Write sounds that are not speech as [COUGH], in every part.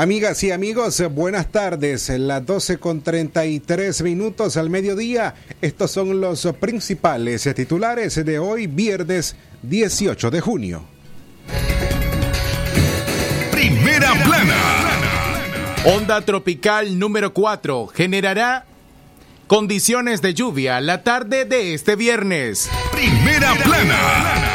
Amigas y amigos, buenas tardes. Las 12 con 33 minutos al mediodía. Estos son los principales titulares de hoy, viernes 18 de junio. Primera plana. Onda tropical número 4 generará condiciones de lluvia la tarde de este viernes. Primera plana.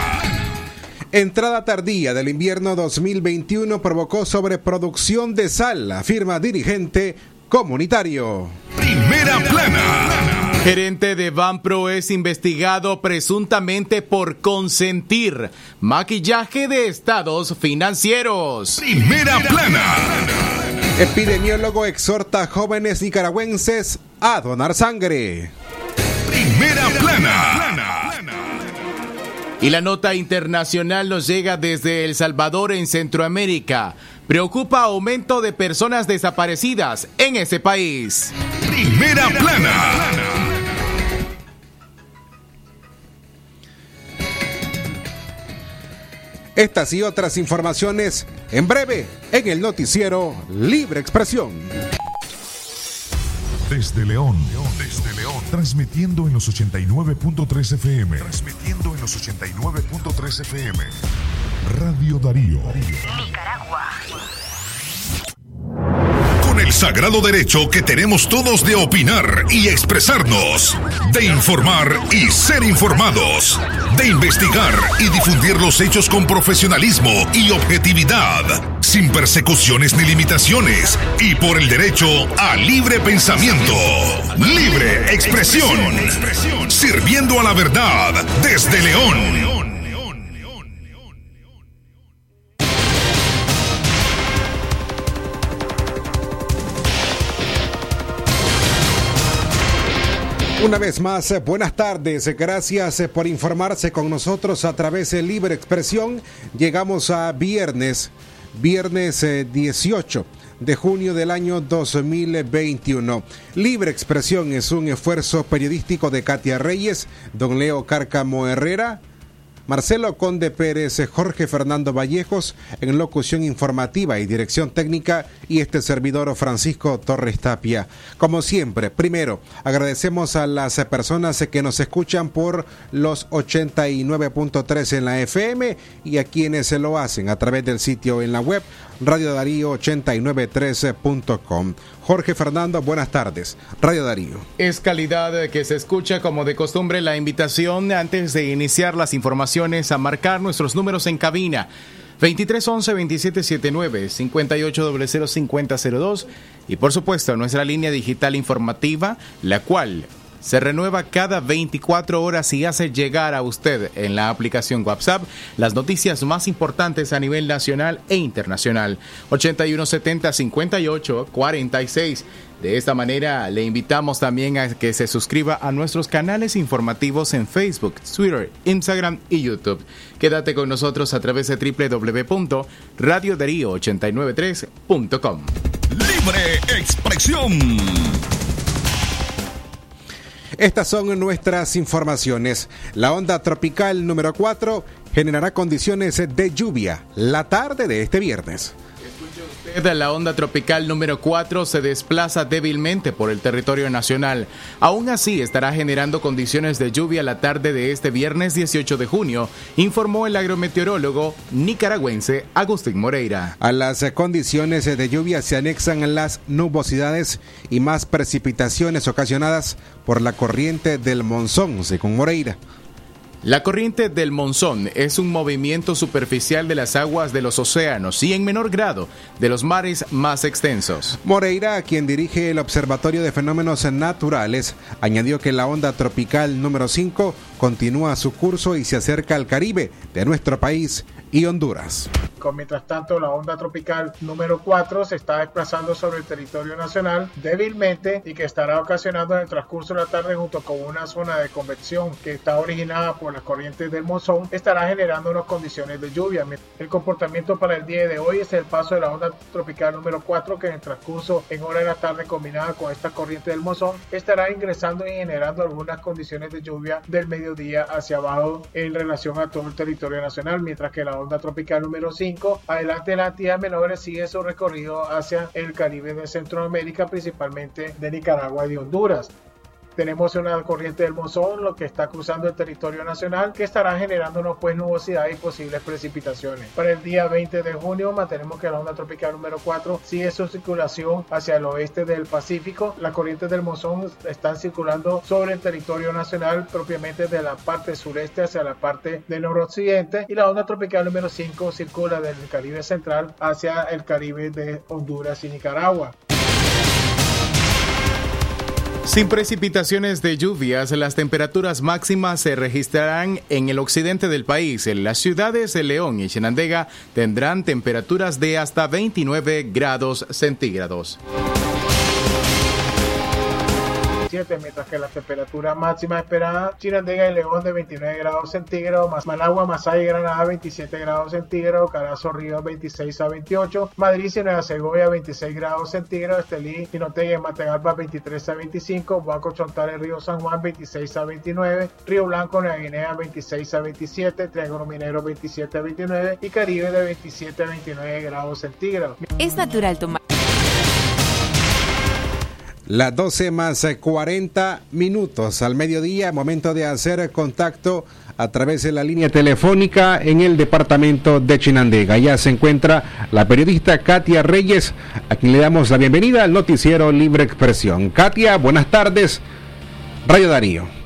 Entrada tardía del invierno 2021 provocó sobreproducción de sal, afirma dirigente comunitario. Primera plana. Gerente de Banpro es investigado presuntamente por consentir maquillaje de estados financieros. Primera plana. Epidemiólogo exhorta a jóvenes nicaragüenses a donar sangre. Primera plana. Y la nota internacional nos llega desde El Salvador en Centroamérica. Preocupa aumento de personas desaparecidas en ese país. Primera plana. Estas y otras informaciones en breve en el noticiero Libre Expresión. Desde León, desde León, transmitiendo en los 89.3 FM. Transmitiendo en los 89.3 FM. Radio Darío. Nicaragua. Con el sagrado derecho que tenemos todos de opinar y expresarnos, de informar y ser informados, de investigar y difundir los hechos con profesionalismo y objetividad, sin persecuciones ni limitaciones, y por el derecho a libre pensamiento, libre expresión, sirviendo a la verdad desde León. Una vez más, eh, buenas tardes. Gracias eh, por informarse con nosotros a través de Libre Expresión. Llegamos a viernes, viernes 18 eh, de junio del año 2021. Libre Expresión es un esfuerzo periodístico de Katia Reyes, don Leo Cárcamo Herrera, Marcelo Conde Pérez, Jorge Fernando Vallejos en locución informativa y dirección técnica y este servidor Francisco Torres Tapia. Como siempre, primero, agradecemos a las personas que nos escuchan por los 89.3 en la FM y a quienes se lo hacen a través del sitio en la web Radio Darío 893.com. Jorge Fernando, buenas tardes. Radio Darío. Es calidad que se escucha como de costumbre la invitación antes de iniciar las informaciones a marcar nuestros números en cabina. 2311-2779, 5800-5002 y por supuesto nuestra línea digital informativa, la cual se renueva cada 24 horas y hace llegar a usted en la aplicación WhatsApp las noticias más importantes a nivel nacional e internacional. 8170 58 46. De esta manera le invitamos también a que se suscriba a nuestros canales informativos en Facebook, Twitter, Instagram y YouTube. Quédate con nosotros a través de www.radiodarío893.com. Libre expresión. Estas son nuestras informaciones. La onda tropical número 4 generará condiciones de lluvia la tarde de este viernes. La onda tropical número 4 se desplaza débilmente por el territorio nacional. Aún así, estará generando condiciones de lluvia la tarde de este viernes 18 de junio, informó el agrometeorólogo nicaragüense Agustín Moreira. A las condiciones de lluvia se anexan las nubosidades y más precipitaciones ocasionadas por la corriente del monzón, según Moreira. La corriente del monzón es un movimiento superficial de las aguas de los océanos y en menor grado de los mares más extensos. Moreira, quien dirige el Observatorio de Fenómenos Naturales, añadió que la onda tropical número 5 continúa su curso y se acerca al Caribe de nuestro país y Honduras. Mientras tanto, la onda tropical número 4 se está desplazando sobre el territorio nacional débilmente y que estará ocasionando en el transcurso de la tarde junto con una zona de convección que está originada por las corrientes del monzón, estará generando unas condiciones de lluvia. El comportamiento para el día de hoy es el paso de la onda tropical número 4 que en el transcurso en hora de la tarde combinada con esta corriente del monzón estará ingresando y generando algunas condiciones de lluvia del mediodía hacia abajo en relación a todo el territorio nacional, mientras que la onda tropical número 5. Adelante las entidades menores sigue su recorrido hacia el Caribe de Centroamérica, principalmente de Nicaragua y de Honduras. Tenemos una corriente del monzón, lo que está cruzando el territorio nacional, que estará generándonos pues nubosidad y posibles precipitaciones. Para el día 20 de junio mantenemos que la onda tropical número 4 sigue su circulación hacia el oeste del Pacífico. Las corrientes del monzón están circulando sobre el territorio nacional, propiamente de la parte sureste hacia la parte del noroccidente. Y la onda tropical número 5 circula del Caribe central hacia el Caribe de Honduras y Nicaragua. Sin precipitaciones de lluvias, las temperaturas máximas se registrarán en el occidente del país. En las ciudades de León y Chenandega tendrán temperaturas de hasta 29 grados centígrados mientras que la temperatura máxima esperada Chinandega y León de 29 grados centígrados, Managua, Masaya y Granada 27 grados centígrados, Carazo, Río 26 a 28, Madrid y Nueva Segovia 26 grados centígrados, Estelí, Quinotega y Mategalpa 23 a 25, Baco Chontales, Río San Juan 26 a 29, Río Blanco, Nueva Guinea 26 a 27, Triángulo Minero 27 a 29 y Caribe de 27 a 29 grados centígrados. Es natural tomar las 12 más 40 minutos al mediodía, momento de hacer contacto a través de la línea telefónica en el departamento de Chinandega. Ya se encuentra la periodista Katia Reyes, a quien le damos la bienvenida al noticiero Libre Expresión. Katia, buenas tardes. Radio Darío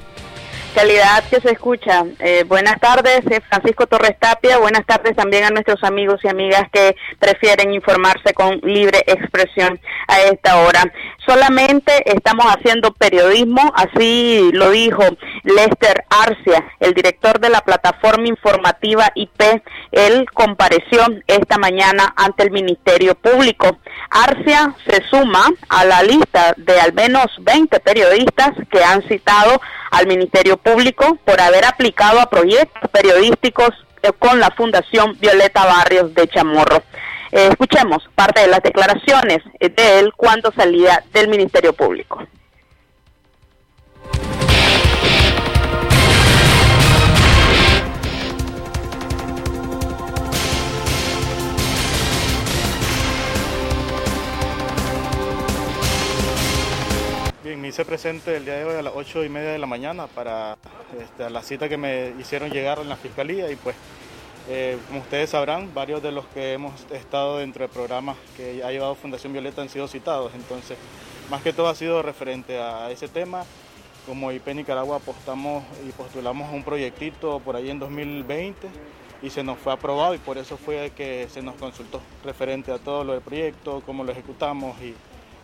calidad que se escucha. Eh, buenas tardes, eh, Francisco Torres Tapia. Buenas tardes también a nuestros amigos y amigas que prefieren informarse con libre expresión a esta hora. Solamente estamos haciendo periodismo, así lo dijo Lester Arcia, el director de la plataforma informativa IP. Él compareció esta mañana ante el Ministerio Público. Arcia se suma a la lista de al menos 20 periodistas que han citado al Ministerio Público por haber aplicado a proyectos periodísticos eh, con la Fundación Violeta Barrios de Chamorro. Eh, escuchemos parte de las declaraciones de él cuando salía del Ministerio Público. Me hice presente el día de hoy a las ocho y media de la mañana para este, la cita que me hicieron llegar en la fiscalía y pues eh, como ustedes sabrán, varios de los que hemos estado dentro de programas que ha llevado Fundación Violeta han sido citados, entonces más que todo ha sido referente a ese tema. Como IP Nicaragua apostamos y postulamos un proyectito por ahí en 2020 y se nos fue aprobado y por eso fue que se nos consultó referente a todo lo del proyecto, cómo lo ejecutamos y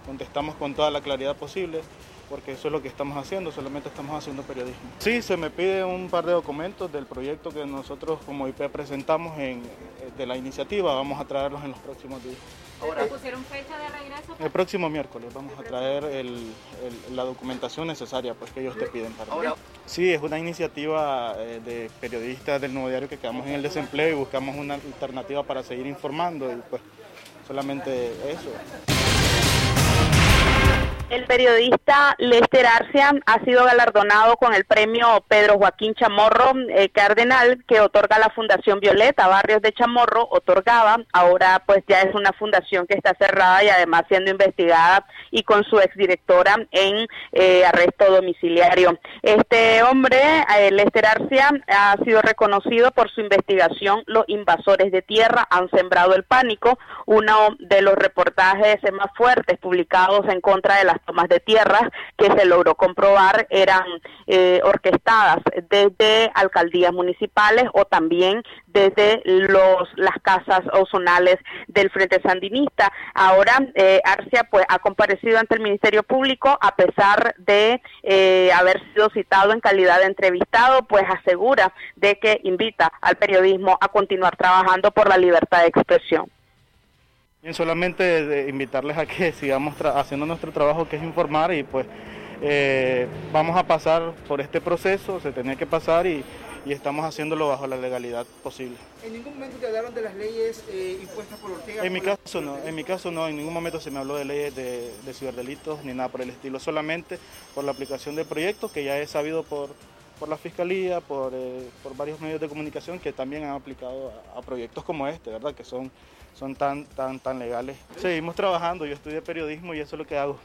contestamos con toda la claridad posible, porque eso es lo que estamos haciendo, solamente estamos haciendo periodismo. Sí, se me pide un par de documentos del proyecto que nosotros como IP presentamos en, de la iniciativa, vamos a traerlos en los próximos días. Ahora, pusieron fecha de regreso? El próximo miércoles vamos a traer la documentación necesaria pues, que ellos te piden para Ahora, Sí, es una iniciativa eh, de periodistas del Nuevo Diario que quedamos en el desempleo y buscamos una alternativa para seguir informando y pues solamente eso. El periodista Lester Arcia ha sido galardonado con el premio Pedro Joaquín Chamorro eh, Cardenal que otorga la Fundación Violeta Barrios de Chamorro, otorgaba, ahora pues ya es una fundación que está cerrada y además siendo investigada y con su exdirectora en eh, arresto domiciliario. Este hombre, eh, Lester Arcia, ha sido reconocido por su investigación Los invasores de tierra han sembrado el pánico, uno de los reportajes más fuertes publicados en contra de la tomas de tierras que se logró comprobar eran eh, orquestadas desde alcaldías municipales o también desde los las casas ozonales del Frente Sandinista. Ahora eh, Arcia pues ha comparecido ante el Ministerio Público a pesar de eh, haber sido citado en calidad de entrevistado, pues asegura de que invita al periodismo a continuar trabajando por la libertad de expresión. Bien, solamente invitarles a que [LAUGHS] sigamos haciendo nuestro trabajo que es informar y pues eh, vamos a pasar por este proceso, se tenía que pasar y, estamos haciéndolo bajo la legalidad posible. ¿En ningún momento te hablaron de las leyes eh, impuestas por Ortega? En mi caso no, en mi caso no, en ningún momento se me habló de leyes de, de ciberdelitos ni nada por el estilo, solamente por la aplicación del proyecto que ya es sabido por por la Fiscalía, por, eh, por, varios medios de comunicación que también han aplicado a, a, proyectos como este, ¿verdad? Que son, son tan, tan, tan legales. Seguimos trabajando, yo estudié periodismo y eso es lo que hago.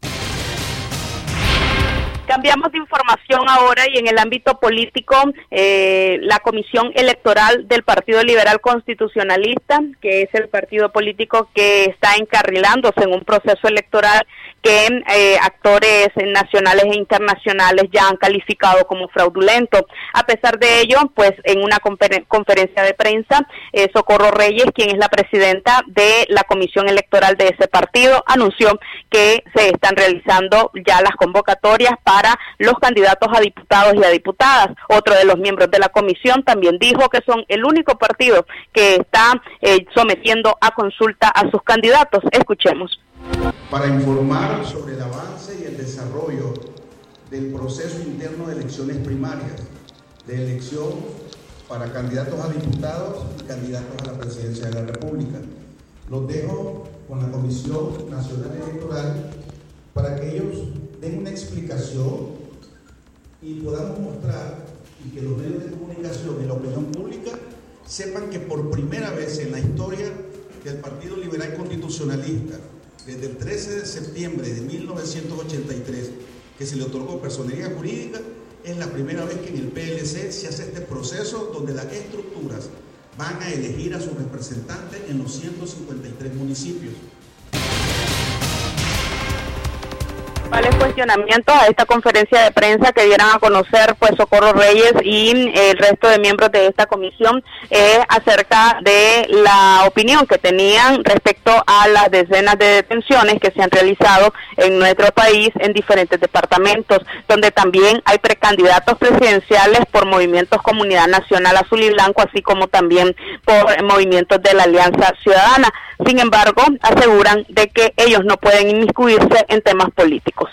Cambiamos de información ahora y en el ámbito político, eh, la Comisión Electoral del Partido Liberal Constitucionalista, que es el partido político que está encarrilándose en un proceso electoral que eh, actores nacionales e internacionales ya han calificado como fraudulento. A pesar de ello, pues en una confer conferencia de prensa, eh, Socorro Reyes, quien es la presidenta de la Comisión Electoral de ese partido, anunció que se están realizando ya las convocatorias para los candidatos a diputados y a diputadas. Otro de los miembros de la comisión también dijo que son el único partido que está eh, sometiendo a consulta a sus candidatos. Escuchemos para informar sobre el avance y el desarrollo del proceso interno de elecciones primarias, de elección para candidatos a diputados y candidatos a la presidencia de la República. Los dejo con la Comisión Nacional Electoral para que ellos den una explicación y podamos mostrar y que los medios de comunicación y la opinión pública sepan que por primera vez en la historia del Partido Liberal Constitucionalista desde el 13 de septiembre de 1983 que se le otorgó personería jurídica, es la primera vez que en el PLC se hace este proceso donde las estructuras van a elegir a sus representantes en los 153 municipios. Principales cuestionamientos a esta conferencia de prensa que dieran a conocer pues Socorro Reyes y el resto de miembros de esta comisión eh, acerca de la opinión que tenían respecto a las decenas de detenciones que se han realizado en nuestro país en diferentes departamentos, donde también hay precandidatos presidenciales por movimientos Comunidad Nacional Azul y Blanco, así como también por movimientos de la Alianza Ciudadana. Sin embargo, aseguran de que ellos no pueden inmiscuirse en temas políticos.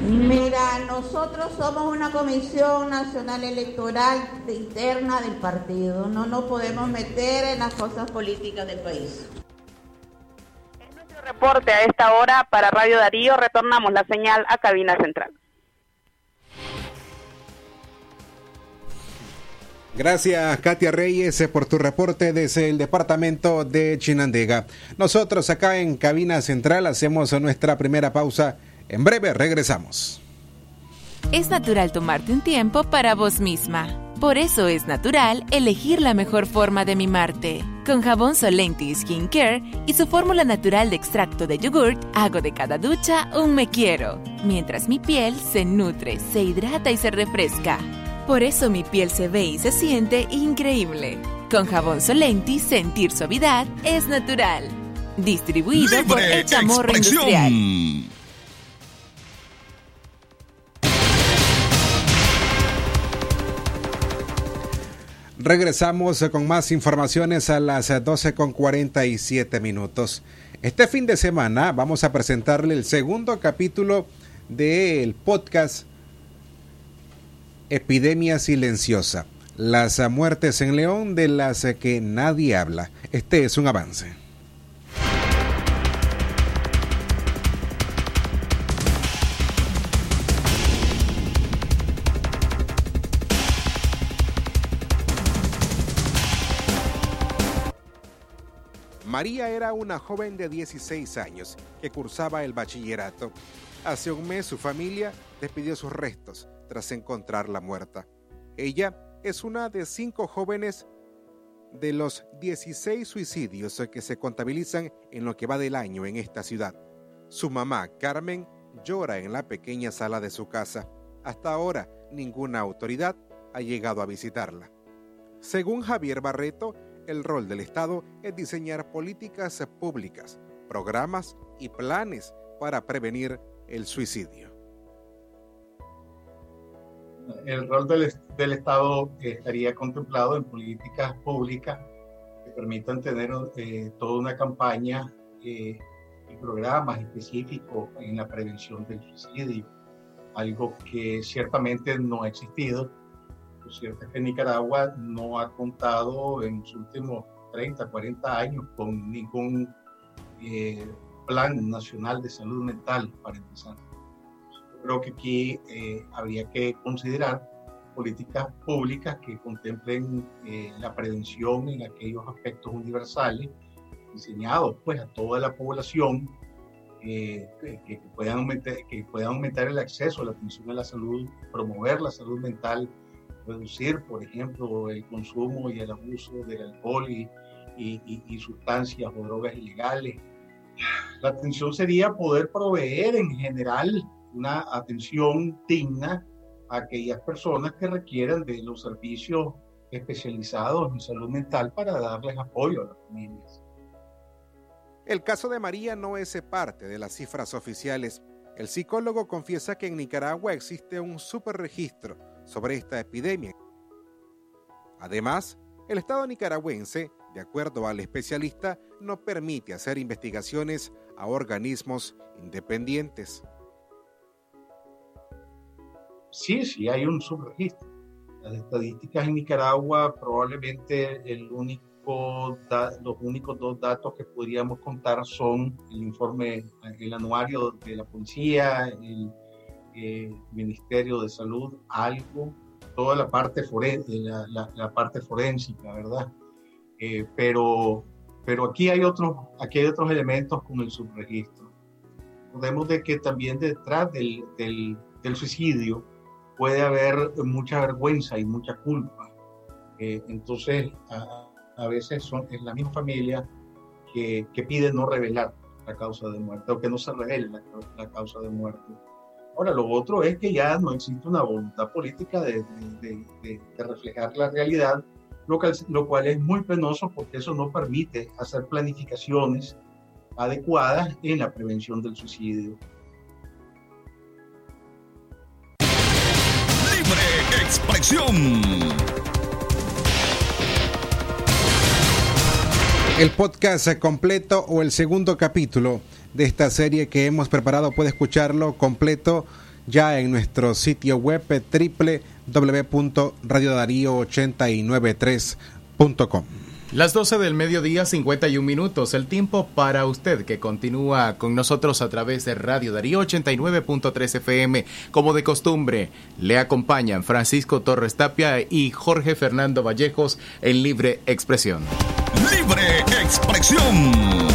Mira, nosotros somos una comisión nacional electoral interna del partido. No nos podemos meter en las cosas políticas del país. Es nuestro reporte a esta hora para Radio Darío. Retornamos la señal a cabina central. Gracias, Katia Reyes, por tu reporte desde el departamento de Chinandega. Nosotros acá en Cabina Central hacemos nuestra primera pausa. En breve regresamos. Es natural tomarte un tiempo para vos misma. Por eso es natural elegir la mejor forma de mimarte. Con jabón Solenti Skin Care y su fórmula natural de extracto de yogurt, hago de cada ducha un me quiero, mientras mi piel se nutre, se hidrata y se refresca. Por eso mi piel se ve y se siente increíble. Con jabón Solenti, sentir suavidad es natural. Distribuido Libre por El Chamorro expresión. Industrial. Regresamos con más informaciones a las 12 con 47 minutos. Este fin de semana vamos a presentarle el segundo capítulo del podcast Epidemia Silenciosa. Las muertes en León de las que nadie habla. Este es un avance. María era una joven de 16 años que cursaba el bachillerato. Hace un mes su familia despidió sus restos tras encontrarla muerta. Ella es una de cinco jóvenes de los 16 suicidios que se contabilizan en lo que va del año en esta ciudad. Su mamá, Carmen, llora en la pequeña sala de su casa. Hasta ahora, ninguna autoridad ha llegado a visitarla. Según Javier Barreto, el rol del Estado es diseñar políticas públicas, programas y planes para prevenir el suicidio. El rol del, del Estado estaría contemplado en políticas públicas que permitan tener eh, toda una campaña eh, y programas específicos en la prevención del suicidio, algo que ciertamente no ha existido lo cierto es que Nicaragua no ha contado en los últimos 30, 40 años con ningún eh, plan nacional de salud mental, para empezar. Creo que aquí eh, habría que considerar políticas públicas que contemplen eh, la prevención en aquellos aspectos universales diseñados pues a toda la población eh, que, puedan aumentar, que puedan aumentar el acceso a la atención a la salud, promover la salud mental, reducir, por ejemplo, el consumo y el abuso del alcohol y, y, sustancias o drogas ilegales. La atención sería poder proveer en general una atención digna a aquellas personas que requieran de los servicios especializados en salud mental para darles apoyo a las familias. El caso de María no es parte de las cifras oficiales. El psicólogo confiesa que en Nicaragua existe un superregistro sobre esta epidemia. Además, el Estado nicaragüense, de acuerdo al especialista, no permite hacer investigaciones a organismos independientes. Sí, sí, hay un subregistro. Las estadísticas en Nicaragua probablemente el único los únicos dos datos que podríamos contar son el informe, el anuario de la policía, el, eh, Ministerio de Salud, algo, toda la parte, forense, la, la, parte forénsica, ¿verdad? Eh, pero, pero aquí, hay otros, aquí hay otros elementos como el subregistro. Recordemos de que también detrás del, del, del suicidio puede haber mucha vergüenza y mucha culpa. Eh, entonces, a veces son, es la misma familia que, que, pide no revelar la causa de muerte o que no se revele la, causa de muerte. Ahora, lo otro es que ya no existe una voluntad política de, de, de, reflejar la realidad, lo cual, lo cual es muy penoso porque eso no permite hacer planificaciones adecuadas en la prevención del suicidio. Libre expresión. El podcast completo o el segundo capítulo de esta serie que hemos preparado puede escucharlo completo ya en nuestro sitio web www.radiodarío893.com. Las 12 del mediodía, 51 minutos. El tiempo para usted que continúa con nosotros a través de Radio Darío 89.3 FM. Como de costumbre, le acompañan Francisco Torres Tapia y Jorge Fernando Vallejos en Libre Expresión. Libre Expresión.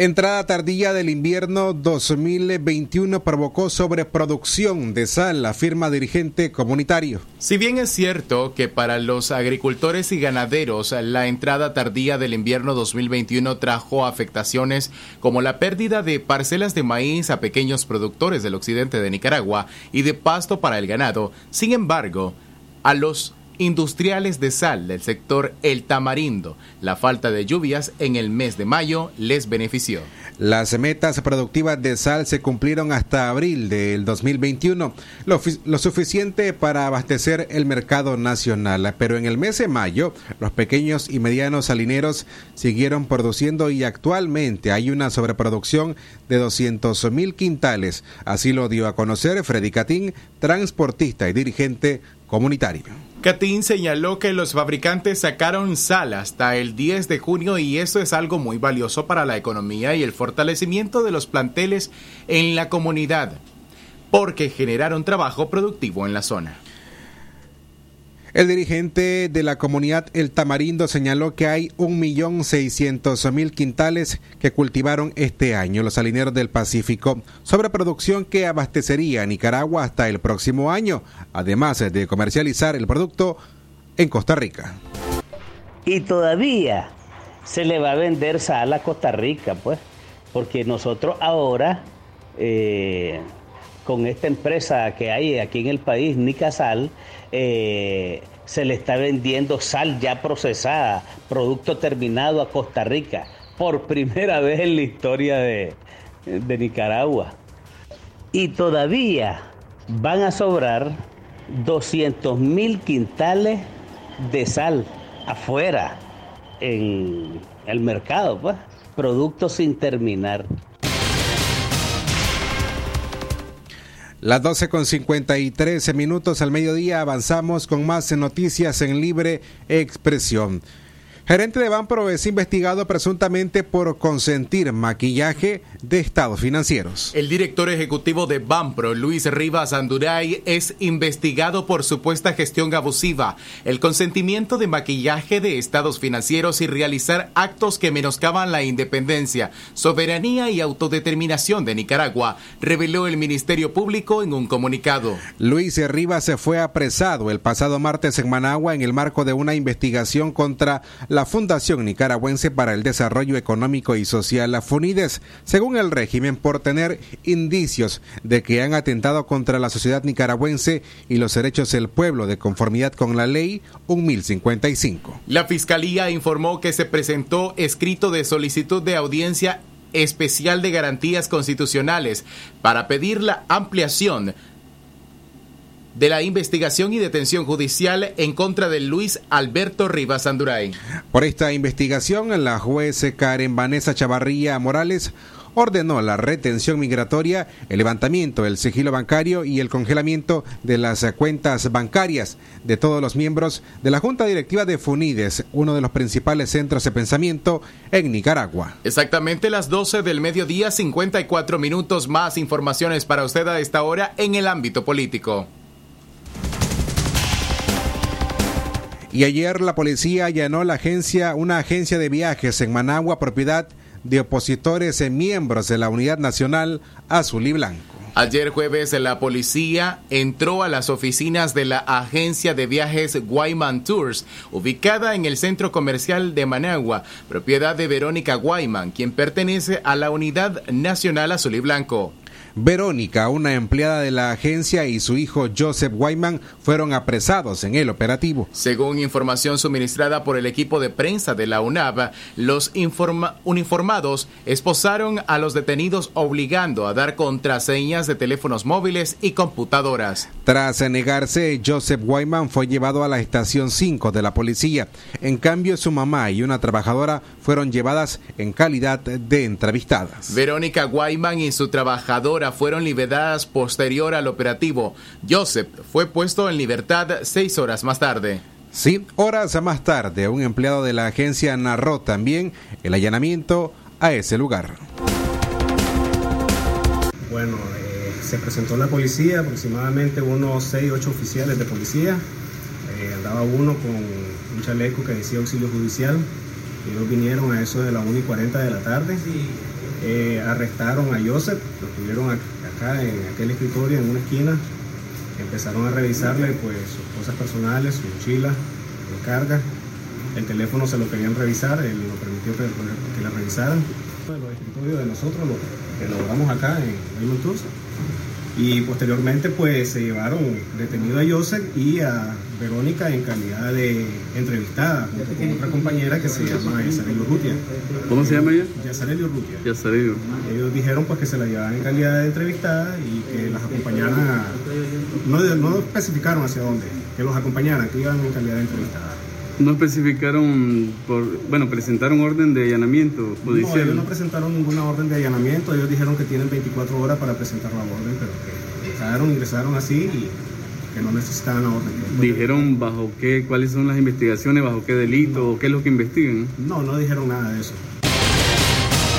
Entrada tardía del invierno 2021 provocó sobreproducción de sal, afirma dirigente comunitario. Si bien es cierto que para los agricultores y ganaderos la entrada tardía del invierno 2021 trajo afectaciones como la pérdida de parcelas de maíz a pequeños productores del occidente de Nicaragua y de pasto para el ganado, sin embargo, a los industriales de sal del sector El Tamarindo. La falta de lluvias en el mes de mayo les benefició. Las metas productivas de sal se cumplieron hasta abril del 2021, lo, lo, suficiente para abastecer el mercado nacional. Pero en el mes de mayo, los pequeños y medianos salineros siguieron produciendo y actualmente hay una sobreproducción de 200 mil quintales. Así lo dio a conocer Freddy Catín, transportista y dirigente comunitario. Catín señaló que los fabricantes sacaron sal hasta el 10 de junio y eso es algo muy valioso para la economía y el fortalecimiento de los planteles en la comunidad, porque generaron trabajo productivo en la zona. El dirigente de la comunidad El Tamarindo señaló que hay 1.600.000 quintales que cultivaron este año los salineros del Pacífico, sobre producción que abastecería Nicaragua hasta el próximo año, además de comercializar el producto en Costa Rica. Y todavía se le va a vender sal a Costa Rica, pues, porque nosotros ahora, eh, con esta empresa que hay aquí en el país, Nicasal, eh, se le está vendiendo sal ya procesada, producto terminado a Costa Rica, por primera [LAUGHS] vez en la historia de, de Nicaragua. Y todavía van a sobrar 200 mil quintales de sal afuera en el mercado, pues, productos sin terminar. Las 12 con 53 minutos al mediodía avanzamos con más noticias en libre expresión. Gerente de Banpro es investigado presuntamente por consentir maquillaje de estados financieros. El director ejecutivo de Banpro, Luis Rivas Anduray, es investigado por supuesta gestión abusiva, el consentimiento de maquillaje de estados financieros y realizar actos que menoscaban la independencia, soberanía y autodeterminación de Nicaragua, reveló el Ministerio Público en un comunicado. Luis Rivas se fue apresado el pasado martes en Managua en el marco de una investigación contra la la Fundación Nicaragüense para el Desarrollo Económico y Social, la FUNIDES, según el régimen, por tener indicios de que han atentado contra la sociedad nicaragüense y los derechos del pueblo de conformidad con la ley 1055. La Fiscalía informó que se presentó escrito de solicitud de audiencia especial de garantías constitucionales para pedir la ampliación de la investigación y detención judicial en contra de Luis Alberto Rivas Anduray. Por esta investigación, la juez Karen Vanessa Chavarría Morales ordenó la retención migratoria, el levantamiento del sigilo bancario y el congelamiento de las cuentas bancarias de todos los miembros de la Junta Directiva de FUNIDES, uno de los principales centros de pensamiento en Nicaragua. Exactamente las 12 del mediodía, 54 minutos más informaciones para usted a esta hora en el ámbito político. Y ayer la policía allanó la agencia, una agencia de viajes en Managua, propiedad de opositores y miembros de la Unidad Nacional Azul y Blanco. Ayer jueves la policía entró a las oficinas de la agencia de viajes Guayman Tours, ubicada en el centro comercial de Managua, propiedad de Verónica Guayman, quien pertenece a la Unidad Nacional Azul y Blanco. Verónica, una empleada de la agencia, y su hijo Joseph Wyman fueron apresados en el operativo. Según información suministrada por el equipo de prensa de la UNAV, los uniformados esposaron a los detenidos obligando a dar contraseñas de teléfonos móviles y computadoras. Tras negarse, Joseph Wyman fue llevado a la estación 5 de la policía. En cambio, su mamá y una trabajadora fueron llevadas en calidad de entrevistadas. Verónica Wyman y su trabajadora fueron liberadas posterior al operativo. Joseph fue puesto en libertad seis horas más tarde. Sí, horas más tarde, un empleado de la agencia narró también el allanamiento a ese lugar. Bueno, eh, se presentó la policía, aproximadamente unos 6, 8 oficiales de policía. Eh, andaba uno con un chaleco que decía auxilio judicial. Ellos vinieron a eso de la 1 y 40 de la tarde. Eh, arrestaron a Joseph, lo tuvieron acá en aquel escritorio en una esquina. Empezaron a revisarle pues sus cosas personales, su mochila, su carga. El teléfono se lo querían revisar, él lo permitió que, que la revisaran. Los escritorios de nosotros lo elaboramos acá en Raymond Tours y posteriormente pues se llevaron detenido a Joseph y a Verónica en calidad de entrevistada junto con otra compañera que se llama Yasarelio Rutia. ¿Cómo se llama ella? Yasarelio Rutia. Yasarelio. Ellos dijeron pues que se la llevaban en calidad de entrevistada y que las acompañaran a, no, no especificaron hacia dónde, que los acompañaran, que iban en calidad de entrevistada. No especificaron, por, bueno, presentaron orden de allanamiento judicial. No, ellos no presentaron ninguna orden de allanamiento, ellos dijeron que tienen 24 horas para presentar la orden, pero que entraron, ingresaron así y que no necesitaban la orden. ¿Dijeron bajo qué, cuáles son las investigaciones, bajo qué delito, o qué es lo que investigan? No, no dijeron nada de eso.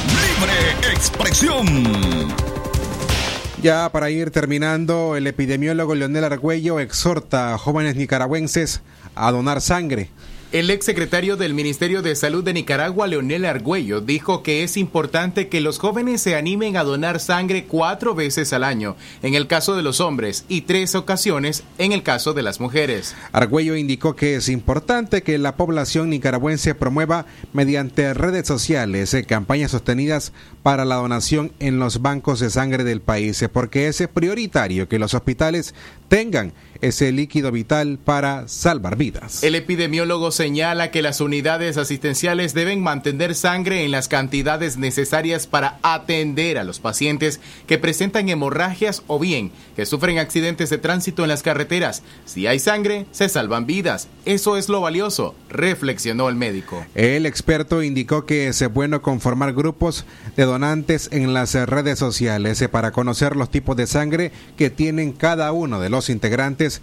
Libre expresión. Ya para ir terminando, el epidemiólogo Leonel Argüello exhorta a jóvenes nicaragüenses a donar sangre. El exsecretario del Ministerio de Salud de Nicaragua, Leonel Argüello, dijo que es importante que los jóvenes se animen a donar sangre cuatro veces al año, en el caso de los hombres, y tres ocasiones en el caso de las mujeres. Argüello indicó que es importante que la población nicaragüense promueva mediante redes sociales eh, campañas sostenidas para la donación en los bancos de sangre del país, porque es prioritario que los hospitales tengan ese líquido vital para salvar vidas. El epidemiólogo señala que las unidades asistenciales deben mantener sangre en las cantidades necesarias para atender a los pacientes que presentan hemorragias o bien que sufren accidentes de tránsito en las carreteras. Si hay sangre, se salvan vidas. Eso es lo valioso, reflexionó el médico. El experto indicó que es bueno conformar grupos de donantes en las redes sociales para conocer los tipos de sangre que tienen cada uno de los integrantes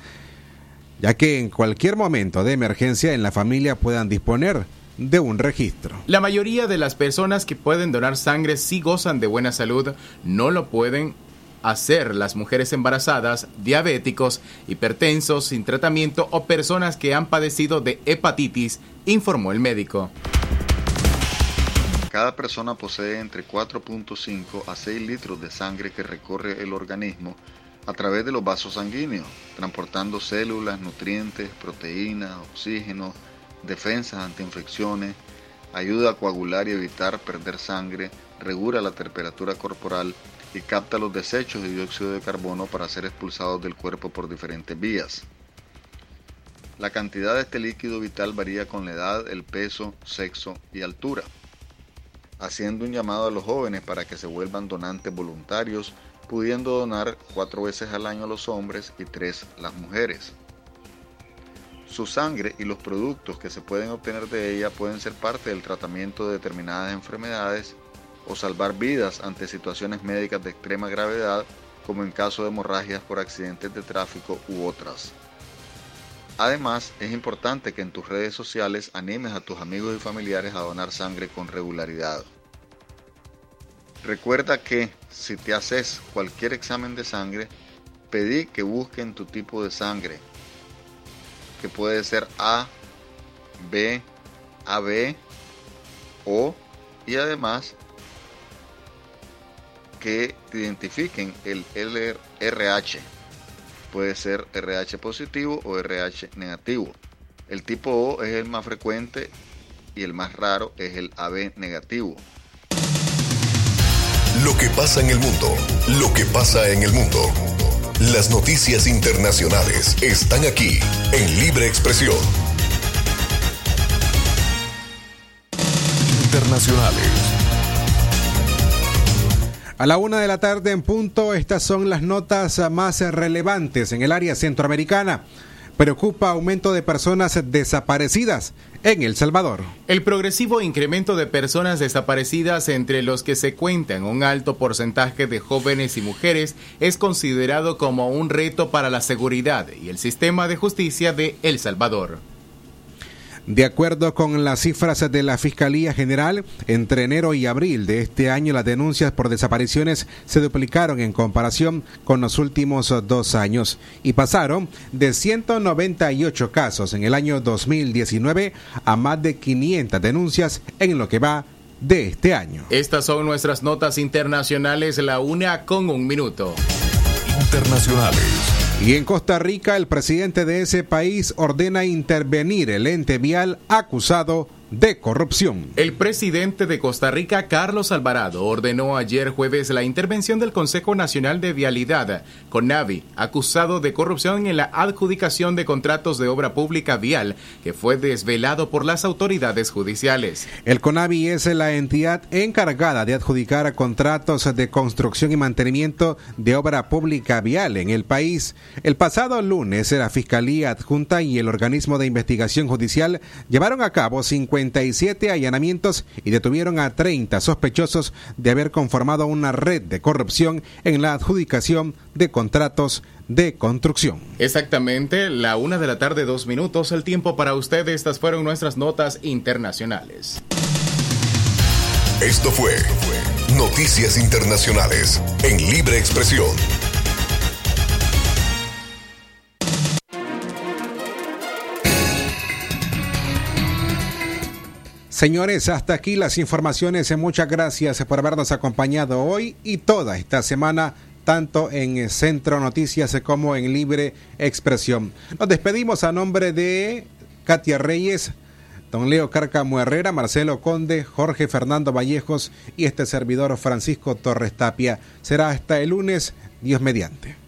ya que en cualquier momento de emergencia en la familia puedan disponer de un registro. La mayoría de las personas que pueden donar sangre si gozan de buena salud, no lo pueden hacer las mujeres embarazadas, diabéticos, hipertensos sin tratamiento o personas que han padecido de hepatitis, informó el médico. Cada persona posee entre 4.5 a 6 litros de sangre que recorre el organismo a través de los vasos sanguíneos, transportando células, nutrientes, proteínas, oxígeno, defensas ante infecciones, ayuda a coagular y evitar perder sangre, regula la temperatura corporal y capta los desechos de dióxido de carbono para ser expulsados del cuerpo por diferentes vías. La cantidad de este líquido vital varía con la edad, el peso, sexo y altura, haciendo un llamado a los jóvenes para que se vuelvan donantes voluntarios, pudiendo donar cuatro veces al año los hombres y tres las mujeres. Su sangre y los productos que se pueden obtener de ella pueden ser parte del tratamiento de determinadas enfermedades o salvar vidas ante situaciones médicas de extrema gravedad, como en caso de hemorragias por accidentes de tráfico u otras. Además, es importante que en tus redes sociales animes a tus amigos y familiares a donar sangre con regularidad. Recuerda que si te haces cualquier examen de sangre, pedí que busquen tu tipo de sangre, que puede ser A, B, AB, O y además que identifiquen el RH. Puede ser RH positivo o RH negativo. El tipo O es el más frecuente y el más raro es el AB negativo. Lo que pasa en el mundo, lo que pasa en el mundo. Las noticias internacionales están aquí en Libre Expresión. Internacionales. A la una de la tarde en punto, estas son las notas más relevantes en el área centroamericana. Preocupa aumento de personas desaparecidas en El Salvador. El progresivo incremento de personas desaparecidas entre los que se cuentan un alto porcentaje de jóvenes y mujeres es considerado como un reto para la seguridad y el sistema de justicia de El Salvador. De acuerdo con las cifras de la Fiscalía General, entre enero y abril de este año las denuncias por desapariciones se duplicaron en comparación con los últimos dos años y pasaron de 198 casos en el año 2019 a más de 500 denuncias en lo que va de este año. Estas son nuestras notas internacionales, la una con un minuto. Internacionales. Y en Costa Rica, el presidente de ese país ordena intervenir el ente vial acusado de corrupción. El presidente de Costa Rica, Carlos Alvarado, ordenó ayer jueves la intervención del Consejo Nacional de Vialidad, CONAVI, acusado de corrupción en la adjudicación de contratos de obra pública vial, que fue desvelado por las autoridades judiciales. El CONAVI es la entidad encargada de adjudicar contratos de construcción y mantenimiento de obra pública vial en el país. El pasado lunes, la Fiscalía Adjunta y el organismo de investigación judicial llevaron a cabo 50 57 allanamientos y detuvieron a 30 sospechosos de haber conformado una red de corrupción en la adjudicación de contratos de construcción. Exactamente, la una de la tarde, dos minutos, el tiempo para ustedes. Estas fueron nuestras notas internacionales. Esto fue Noticias Internacionales en Libre Expresión. Señores, hasta aquí las informaciones. Muchas gracias por habernos acompañado hoy y toda esta semana, tanto en Centro Noticias como en Libre Expresión. Nos despedimos a nombre de Katia Reyes, don Leo Cárcamo Herrera, Marcelo Conde, Jorge Fernando Vallejos y este servidor Francisco Torres Tapia. Será hasta el lunes, Dios mediante.